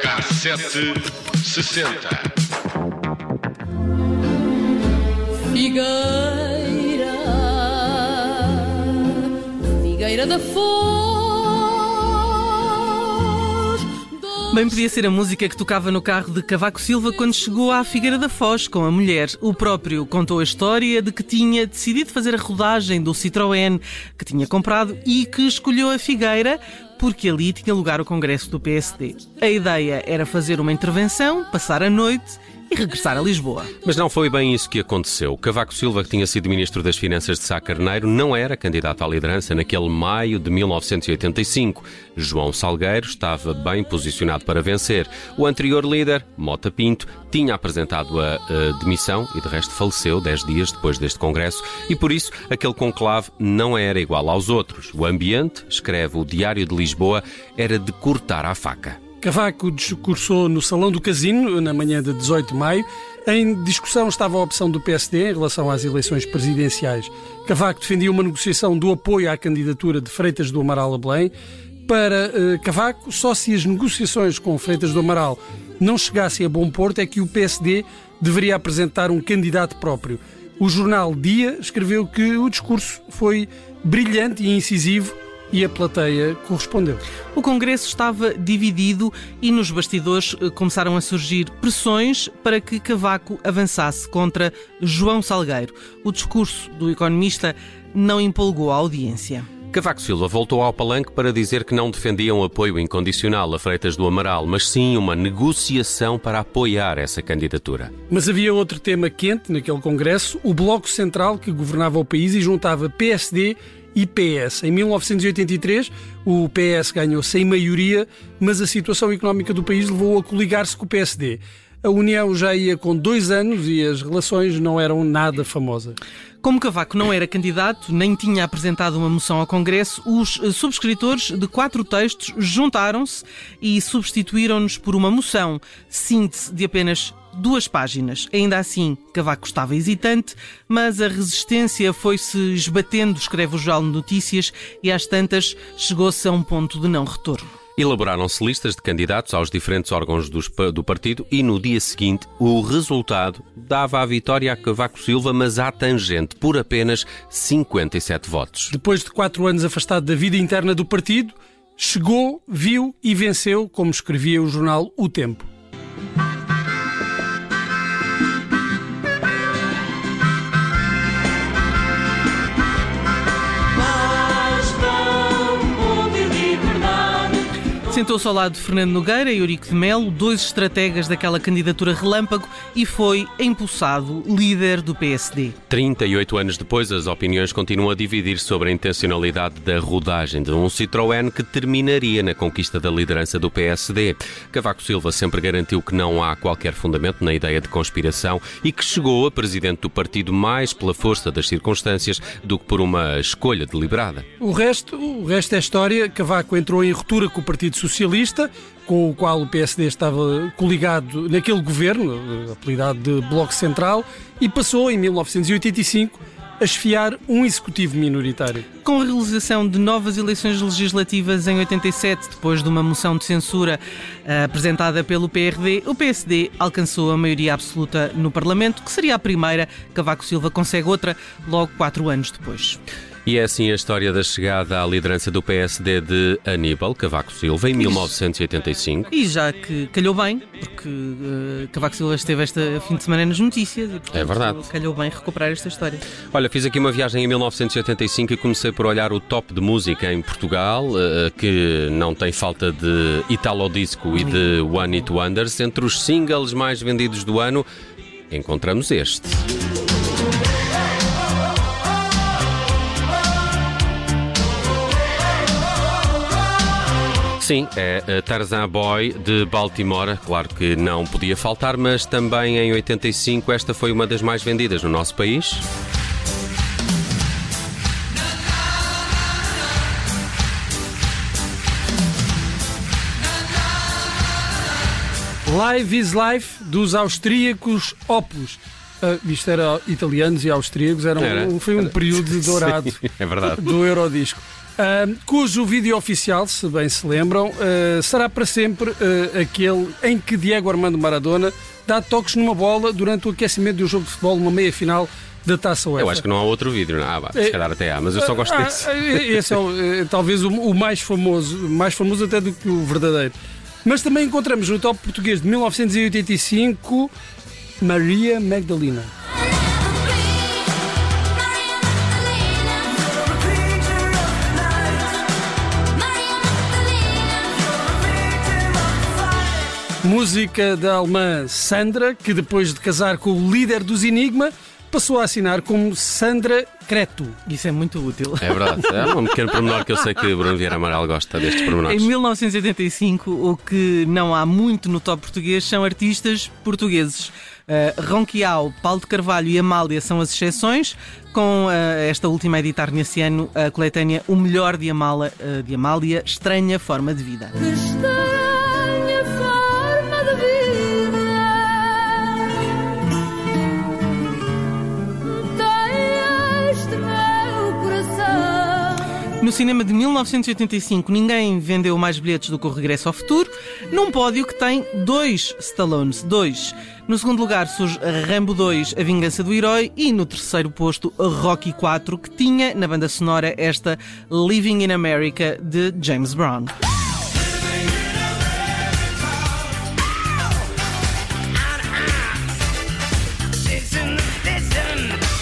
Cassete sessenta. Figueira, Figueira da Foz. Bem podia ser a música que tocava no carro de Cavaco Silva quando chegou à Figueira da Foz com a mulher. O próprio contou a história de que tinha decidido fazer a rodagem do Citroën que tinha comprado e que escolheu a Figueira porque ali tinha lugar o congresso do PSD. A ideia era fazer uma intervenção, passar a noite e regressar a Lisboa. Mas não foi bem isso que aconteceu. Cavaco Silva, que tinha sido Ministro das Finanças de Sá Carneiro, não era candidato à liderança naquele maio de 1985. João Salgueiro estava bem posicionado para vencer. O anterior líder, Mota Pinto, tinha apresentado a, a demissão e de resto faleceu dez dias depois deste congresso e por isso aquele conclave não era igual aos outros. O ambiente, escreve o Diário de Lisboa, era de cortar a faca. Cavaco discursou no Salão do Casino, na manhã de 18 de maio. Em discussão estava a opção do PSD em relação às eleições presidenciais. Cavaco defendia uma negociação do apoio à candidatura de Freitas do Amaral a Belém. Para uh, Cavaco, só se as negociações com Freitas do Amaral não chegassem a bom porto é que o PSD deveria apresentar um candidato próprio. O jornal Dia escreveu que o discurso foi brilhante e incisivo e a plateia correspondeu. O Congresso estava dividido e nos bastidores eh, começaram a surgir pressões para que Cavaco avançasse contra João Salgueiro. O discurso do economista não empolgou a audiência. Cavaco Silva voltou ao palanque para dizer que não defendia um apoio incondicional a Freitas do Amaral, mas sim uma negociação para apoiar essa candidatura. Mas havia outro tema quente naquele Congresso, o Bloco Central que governava o país e juntava PSD e PS. Em 1983, o PS ganhou sem maioria, mas a situação económica do país levou a coligar-se com o PSD. A União já ia com dois anos e as relações não eram nada famosas. Como Cavaco não era candidato, nem tinha apresentado uma moção ao Congresso, os subscritores de quatro textos juntaram-se e substituíram-nos por uma moção, síntese de apenas duas páginas. Ainda assim, Cavaco estava hesitante, mas a resistência foi-se esbatendo, escreve o Jornal de Notícias, e às tantas chegou-se a um ponto de não retorno. Elaboraram-se listas de candidatos aos diferentes órgãos do partido e no dia seguinte o resultado dava a vitória a Cavaco Silva, mas à tangente, por apenas 57 votos. Depois de quatro anos afastado da vida interna do partido, chegou, viu e venceu, como escrevia o jornal O Tempo. Sentou-se ao lado de Fernando Nogueira e Eurico de Melo, dois estrategas daquela candidatura relâmpago, e foi empossado líder do PSD. 38 anos depois, as opiniões continuam a dividir sobre a intencionalidade da rodagem de um Citroën que terminaria na conquista da liderança do PSD. Cavaco Silva sempre garantiu que não há qualquer fundamento na ideia de conspiração e que chegou a presidente do partido mais pela força das circunstâncias do que por uma escolha deliberada. O resto, o resto é história. Cavaco entrou em ruptura com o Partido Socialista Socialista, com o qual o PSD estava coligado naquele governo, apelidado de Bloco Central, e passou, em 1985, a esfiar um executivo minoritário. Com a realização de novas eleições legislativas em 87, depois de uma moção de censura uh, apresentada pelo PRD, o PSD alcançou a maioria absoluta no Parlamento, que seria a primeira. Cavaco Silva consegue outra logo quatro anos depois. E é assim a história da chegada à liderança do PSD de Aníbal Cavaco Silva em 1985. E já que calhou bem, porque uh, Cavaco Silva esteve este fim de semana nas notícias e portanto, é verdade. calhou bem recuperar esta história. Olha, fiz aqui uma viagem em 1985 e comecei por olhar o top de música em Portugal, uh, que não tem falta de Italo Disco e de One It Wonders. Entre os singles mais vendidos do ano, encontramos este. Sim, é Tarzan Boy de Baltimore, claro que não podia faltar, mas também em 85 esta foi uma das mais vendidas no nosso país. Live is Life dos austríacos Opus. Uh, isto era italianos e austríacos, era, Era. um, foi um período dourado Sim, é do Eurodisco. Uh, cujo vídeo oficial, se bem se lembram, uh, será para sempre uh, aquele em que Diego Armando Maradona dá toques numa bola durante o aquecimento de um jogo de futebol, numa meia-final da Taça UEFA. Eu acho que não há outro vídeo. Não. Ah, vá, se É- calhar até há, mas eu só gosto Ah, desse. ah, Esse é, o, eh, talvez o, o mais famoso, mais famoso até do que o verdadeiro. Mas também encontramos no top português de 1985 Maria Magdalena. Música da alemã Sandra, que depois de casar com o líder dos Enigma, passou a assinar como Sandra Creto. Isso é muito útil. É verdade. É um pequeno pormenor que eu sei que Bruno Vieira Amaral gosta destes Em pormenores. 1985, o que não há muito no top português são artistas portugueses. Uh, Ronquial, Paulo de Carvalho e Amália são as exceções, com uh, esta última a editar nesse ano a coletânea O Melhor de, Amala, uh, de Amália, Estranha Forma de Vida. No cinema de 1985, ninguém vendeu mais bilhetes do que o Regresso ao Futuro, num pódio que tem dois Stallones, dois. No segundo lugar surge Rambo 2, A Vingança do Herói, e no terceiro posto Rocky 4, que tinha na banda sonora esta Living in America de James Brown.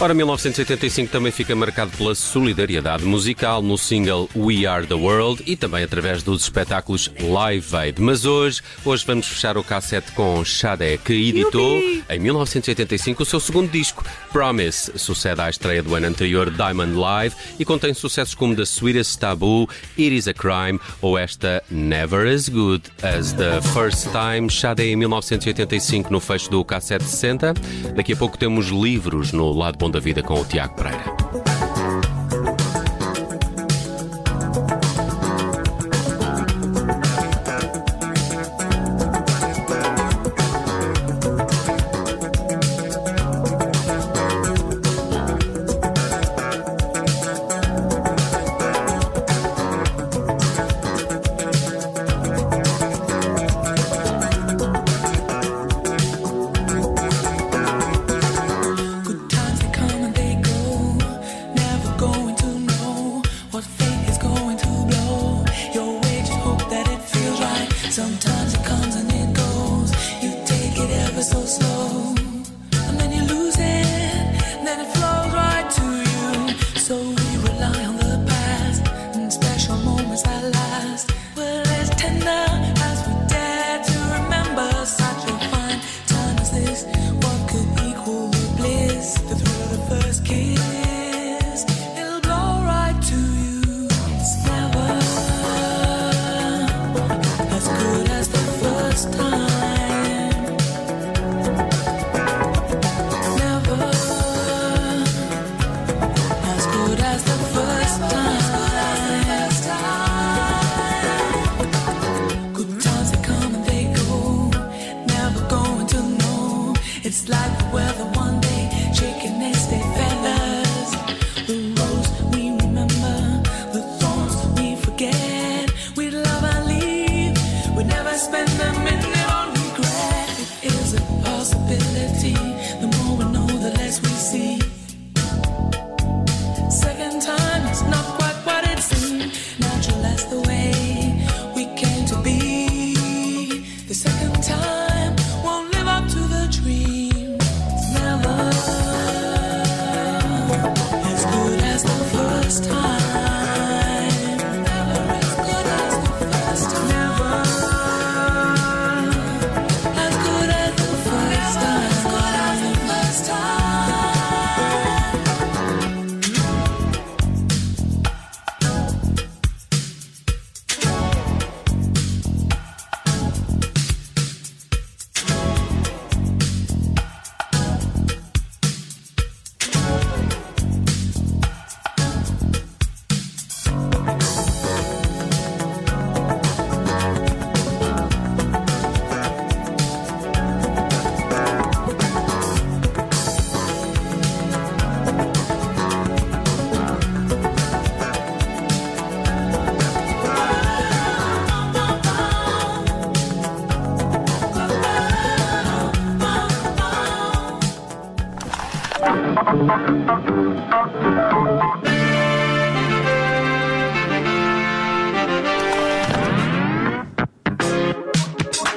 Ora, 1985 também fica marcado pela solidariedade musical no single We Are the World e também através dos espetáculos Live Aid. Mas hoje, hoje vamos fechar o cassete com Sade, que editou em 1985 o seu segundo disco, Promise. Sucede à estreia do ano anterior, Diamond Live, e contém sucessos como The Sweetest Taboo, It Is a Crime ou esta Never As Good as the First Time. Sade em 1985 no fecho do cassete 60. Daqui a pouco temos livros no Lado Bom da Vida com o Tiago Pereira.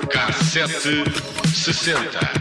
Cassete sessenta.